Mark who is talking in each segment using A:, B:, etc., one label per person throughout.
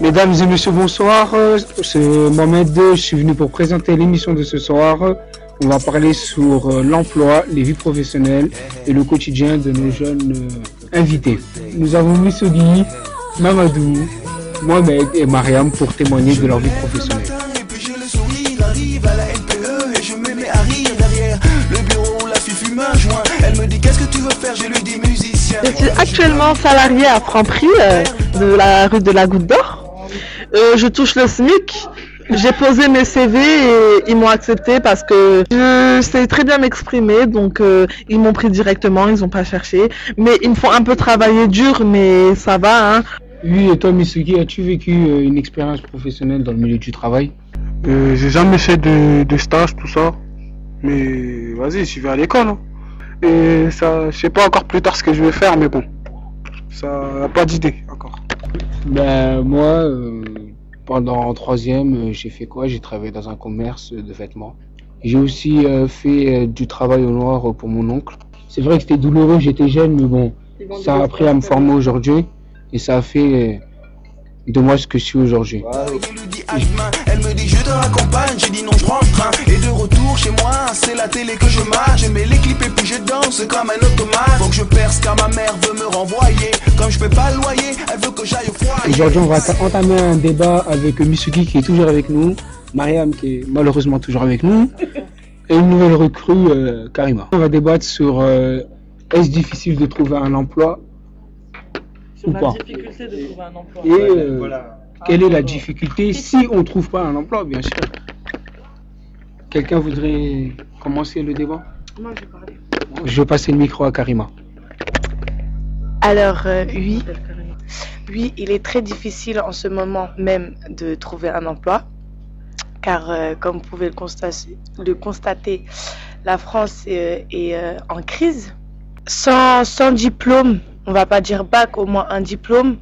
A: Mesdames et messieurs, bonsoir. C'est Mohamed. Je suis venu pour présenter l'émission de ce soir. On va parler sur euh, l'emploi, les vies professionnelles et le quotidien de nos jeunes euh, invités. Nous avons Missogi, Mamadou, Mohamed et Mariam pour témoigner de leur vie professionnelle.
B: Je me mets à rire derrière le bureau. La fille fume un joint, elle me dit qu'est-ce que tu veux faire, je lui dis musicien.
C: Je suis actuellement salarié à Franprix euh, de la rue de la Goutte d'Or. Euh, je touche le SMIC. J'ai posé mes CV et ils m'ont accepté parce que je sais très bien m'exprimer, donc euh, ils m'ont pris directement, ils n'ont pas cherché. Mais ils me font un peu travailler dur, mais ça va. Hein.
A: Oui, et toi, Misugi, as-tu vécu euh, une expérience professionnelle dans le milieu du travail?
D: Euh, j'ai jamais fait de, de stage, tout ça. Mais vas-y, je vais à l'école. hein. Et ça, je sais pas encore plus tard ce que je vais faire, mais bon. Ça n'a pas d'idée
A: Ben moi, euh, pendant en troisième, euh, j'ai fait quoi? J'ai travaillé dans un commerce de vêtements. J'ai aussi euh, fait euh, du travail au noir pour mon oncle. C'est vrai que c'était douloureux, j'étais jeune, mais bon, ça a appris à me former aujourd'hui et ça a fait de moi ce que je suis aujourd'hui.
B: À demain, elle me dit je te raccompagne, j'ai dit non je prends le train. Et de retour chez moi, c'est la télé que je mâche. Je mets les clips et puis je danse comme un automate. Faut que je perce car ma mère veut me renvoyer. Comme je fais pas le loyer, elle veut que j'aille au foyer.
A: Aujourd'hui, on va ta- entamer un débat avec Misugi qui est toujours avec nous, Mariam qui est malheureusement toujours avec nous, et une nouvelle recrue, euh, Karima. On va débattre sur euh, est-ce difficile de trouver un emploi
C: Sur
A: Ou
C: la
A: pas.
C: difficulté de trouver un emploi.
A: et euh, quelle est la difficulté si on ne trouve pas un emploi, bien sûr? Quelqu'un voudrait commencer le débat?
C: Moi, je vais parler.
A: Je vais passer le micro à Karima.
E: Alors euh, oui, oui, il est très difficile en ce moment même de trouver un emploi, car euh, comme vous pouvez le constater, le constater la France euh, est euh, en crise. Sans, sans diplôme, on va pas dire bac, au moins un diplôme,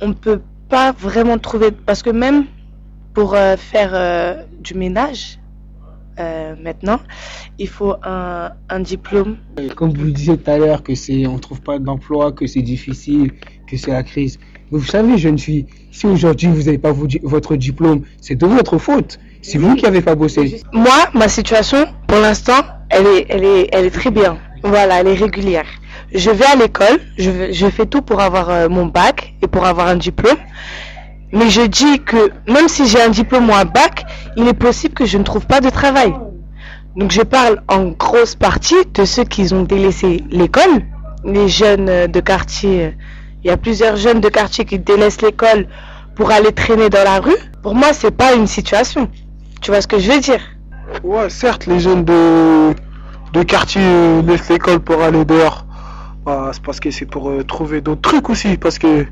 E: on ne peut pas vraiment trouver, parce que même pour euh, faire euh, du ménage, euh, maintenant, il faut un, un diplôme
A: Comme vous le disiez tout à l'heure, que c'est, on trouve pas d'emploi, que c'est difficile, que c'est la crise. Vous savez, jeune fille, si aujourd'hui vous n'avez pas votre diplôme, c'est de votre faute. C'est vous qui n'avez pas bossé.
E: Moi, ma situation, pour l'instant, elle est, elle est, elle est très bien. Voilà, elle est régulière. Je vais à l'école, je, fais tout pour avoir euh, mon bac et pour avoir un diplôme. Mais je dis que même si j'ai un diplôme ou un bac, il est possible que je ne trouve pas de travail. Donc je parle en grosse partie de ceux qui ont délaissé l'école, les jeunes euh, de quartier. euh, Il y a plusieurs jeunes de quartier qui délaissent l'école pour aller traîner dans la rue. Pour moi, c'est pas une situation. Tu vois ce que je veux dire?
D: Ouais, certes, les jeunes de, de quartier laissent l'école pour aller dehors. Bah, c'est parce que c'est pour euh, trouver d'autres trucs aussi. Parce que,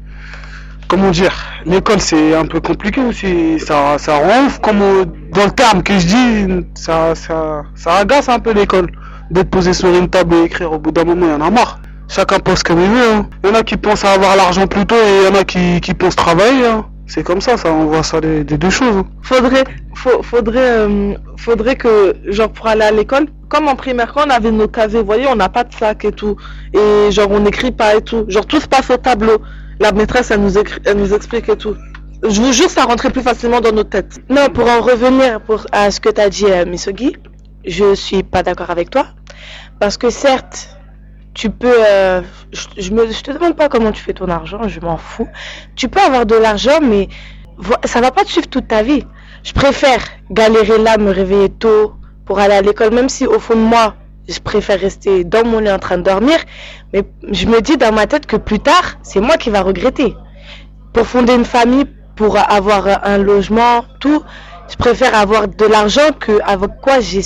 D: comment dire, l'école c'est un peu compliqué aussi. Ça, ça rend comme euh, dans le terme que je dis, ça, ça, ça agace un peu l'école. D'être posé sur une table et écrire au bout d'un moment, il y en a marre. Chacun pense comme il veut. hein. Il y en a qui pensent à avoir l'argent plus tôt et il y en a qui, qui pensent travailler. hein. C'est comme ça, ça, on voit ça des, des deux choses. hein.
C: Faudrait, faut- faudrait, euh, faudrait que, genre, pour aller à l'école, comme en primaire, quand on avait nos casiers, vous voyez, on n'a pas de sac et tout. Et genre, on n'écrit pas et tout. Genre, tout se passe au tableau. La maîtresse, elle nous, écrit, elle nous explique et tout. Je vous jure, ça rentrait plus facilement dans nos têtes.
E: Non, pour en revenir pour, à ce que tu as dit, euh, Misogi, je suis pas d'accord avec toi. Parce que certes, tu peux. euh, je, je me, je te demande pas comment tu fais ton argent, je m'en fous. Tu peux avoir de l'argent, mais ça va pas te suivre toute ta vie. Je préfère galérer là, me réveiller tôt pour aller à l'école, même si au fond de moi, je préfère rester dans mon lit en train de dormir. Mais je me dis dans ma tête que plus tard, c'est moi qui va regretter. Pour fonder une famille, pour avoir un logement, tout, je préfère avoir de l'argent que avec quoi j'ai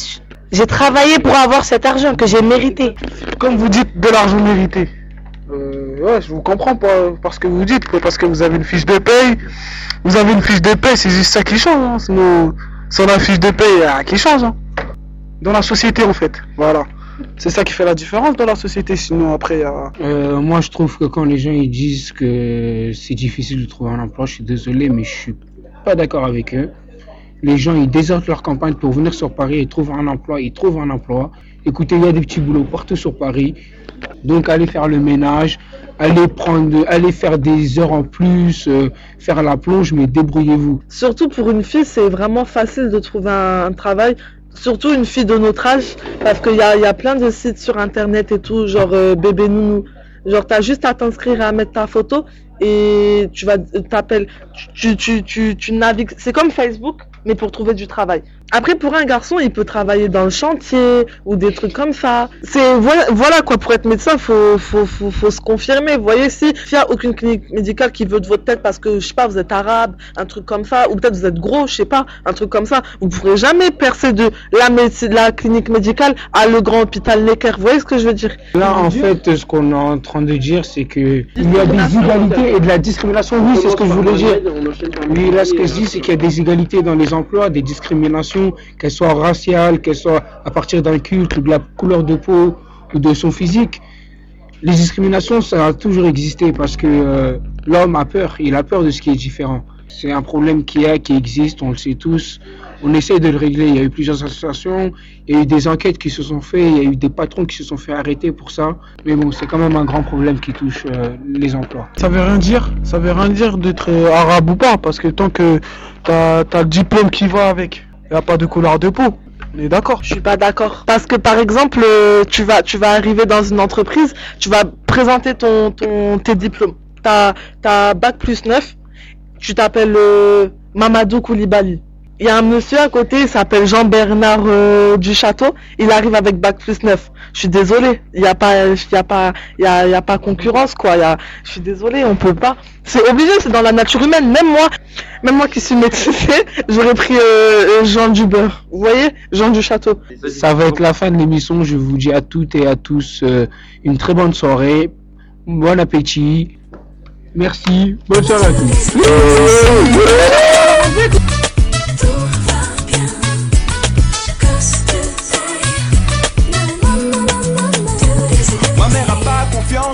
E: j'ai travaillé pour avoir cet argent que j'ai mérité.
D: Comme vous dites, de l'argent mérité. Euh, ouais, je vous comprends pas parce que vous dites, quoi, parce que vous avez une fiche de paye. Vous avez une fiche de paye, c'est juste ça qui change. hein. Sinon, sans la fiche de paye, il y a rien qui change. hein. Dans la société, en fait. Voilà. C'est ça qui fait la différence dans la société. Sinon, après.
A: Euh, moi, je trouve que quand les gens ils disent que c'est difficile de trouver un emploi, je suis désolé, mais je suis pas d'accord avec eux. Les gens ils désertent leur campagne pour venir sur Paris et trouvent un emploi, ils trouvent un emploi. Écoutez, il y a des petits boulots partout sur Paris. Donc allez faire le ménage, allez prendre, allez faire des heures en plus, euh, faire la plonge, mais débrouillez-vous.
C: Surtout pour une fille, c'est vraiment facile de trouver un, un travail. Surtout une fille de notre âge, parce qu'il y a, y a plein de sites sur internet et tout, genre euh, bébé nounou. Genre, t'as juste à t'inscrire et à mettre ta photo et tu vas t'appelles, tu, tu, tu, tu navigues. C'est comme Facebook, mais pour trouver du travail. Après, pour un garçon, il peut travailler dans le chantier ou des trucs comme ça. C'est voilà, voilà quoi. Pour être médecin, faut faut, faut, faut se confirmer. Vous voyez, si il y a aucune clinique médicale qui veut de votre tête parce que je sais pas, vous êtes arabe, un truc comme ça, ou peut-être vous êtes gros, je sais pas, un truc comme ça, vous pourrez jamais percer de la médecine, la clinique médicale à le grand hôpital Necker. Vous voyez ce que je veux dire?
A: Là, en fait, ce qu'on est en train de dire, c'est que il y a des inégalités et de la discrimination. Oui, c'est ce que je voulais dire. Oui, là, ce que je dis, c'est qu'il y a des inégalités dans les emplois, des discriminations, qu'elles soient raciales, qu'elles soient à partir d'un culte, de la couleur de peau ou de son physique. Les discriminations, ça a toujours existé parce que euh, l'homme a peur. Il a peur de ce qui est différent. C'est un problème qui est, qui existe, on le sait tous. On essaie de le régler. Il y a eu plusieurs associations, il y a eu des enquêtes qui se sont faites, il y a eu des patrons qui se sont fait arrêter pour ça. Mais bon, c'est quand même un grand problème qui touche euh, les emplois.
D: Ça veut rien dire, ça veut rien dire d'être arabe ou pas, parce que tant que t'as as le diplôme qui va avec, y a pas de couleur de peau. On est d'accord.
C: Je suis pas d'accord. Parce que par exemple, euh, tu vas, tu vas arriver dans une entreprise, tu vas présenter ton, ton, tes diplômes. T'as, t'as bac plus 9, tu t'appelles euh, Mamadou Koulibaly. Il y a un monsieur à côté, il s'appelle Jean-Bernard euh, du Château, il arrive avec bac plus 9. Je suis désolé, il n'y a pas, y a pas, y a, y a pas concurrence quoi. Je suis désolé, on peut pas. C'est obligé, c'est dans la nature humaine. Même moi, même moi qui suis médecin, j'aurais pris euh, Jean du beurre. Vous voyez, Jean du Château.
A: Ça va être la fin de l'émission. Je vous dis à toutes et à tous euh, une très bonne soirée. Bon appétit. Merci. Bonne soirée à tous.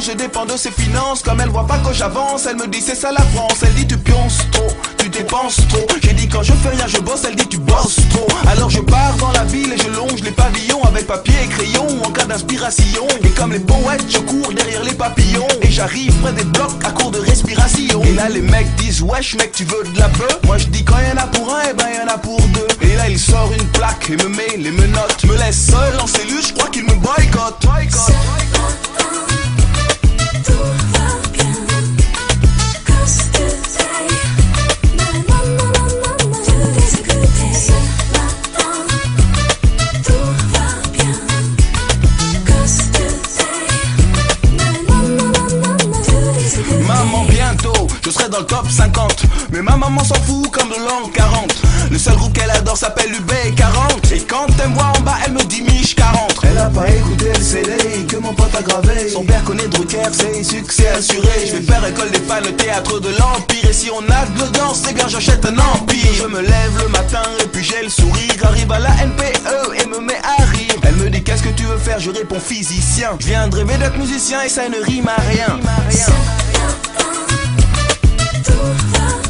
B: Je dépends de ses finances. Comme elle voit pas que j'avance, elle me dit c'est ça la France. Elle dit tu pionces trop, tu dépenses trop. J'ai dit quand je fais rien, je bosse. Elle dit tu bosses trop. Alors je pars dans la ville et je longe les pavillons avec papier et crayon en cas d'inspiration. Et comme les poètes, je cours derrière les papillons. Et j'arrive près des blocs à court de respiration. Et là les mecs disent wesh mec tu veux de la bœuf Moi je dis quand y en a pour un, et ben y en a pour deux. Et là il sort une plaque et me met les menottes. Me laisse seul en cellule, je crois qu'il me boycotte. Bientôt, je serai dans le top 50. Mais ma maman s'en fout comme de l'an 40. Le seul groupe qu'elle adore s'appelle UB40. Et quand elle me voit en bas, elle me dit Mich 40. Elle a pas écouté le CD que mon pote a gravé. Son père connaît Drucker, c'est succès assuré. Je vais faire école des fans, le théâtre de l'Empire. Et si on a de l'audience, les gars, j'achète un empire. Je me lève le matin et puis j'ai le sourire. Arrive à la NPE et me met à rire. Elle me dit Qu'est-ce que tu veux faire? Je réponds physicien. Je viens de rêver d'être musicien et ça ne rime à rien.
F: Tout va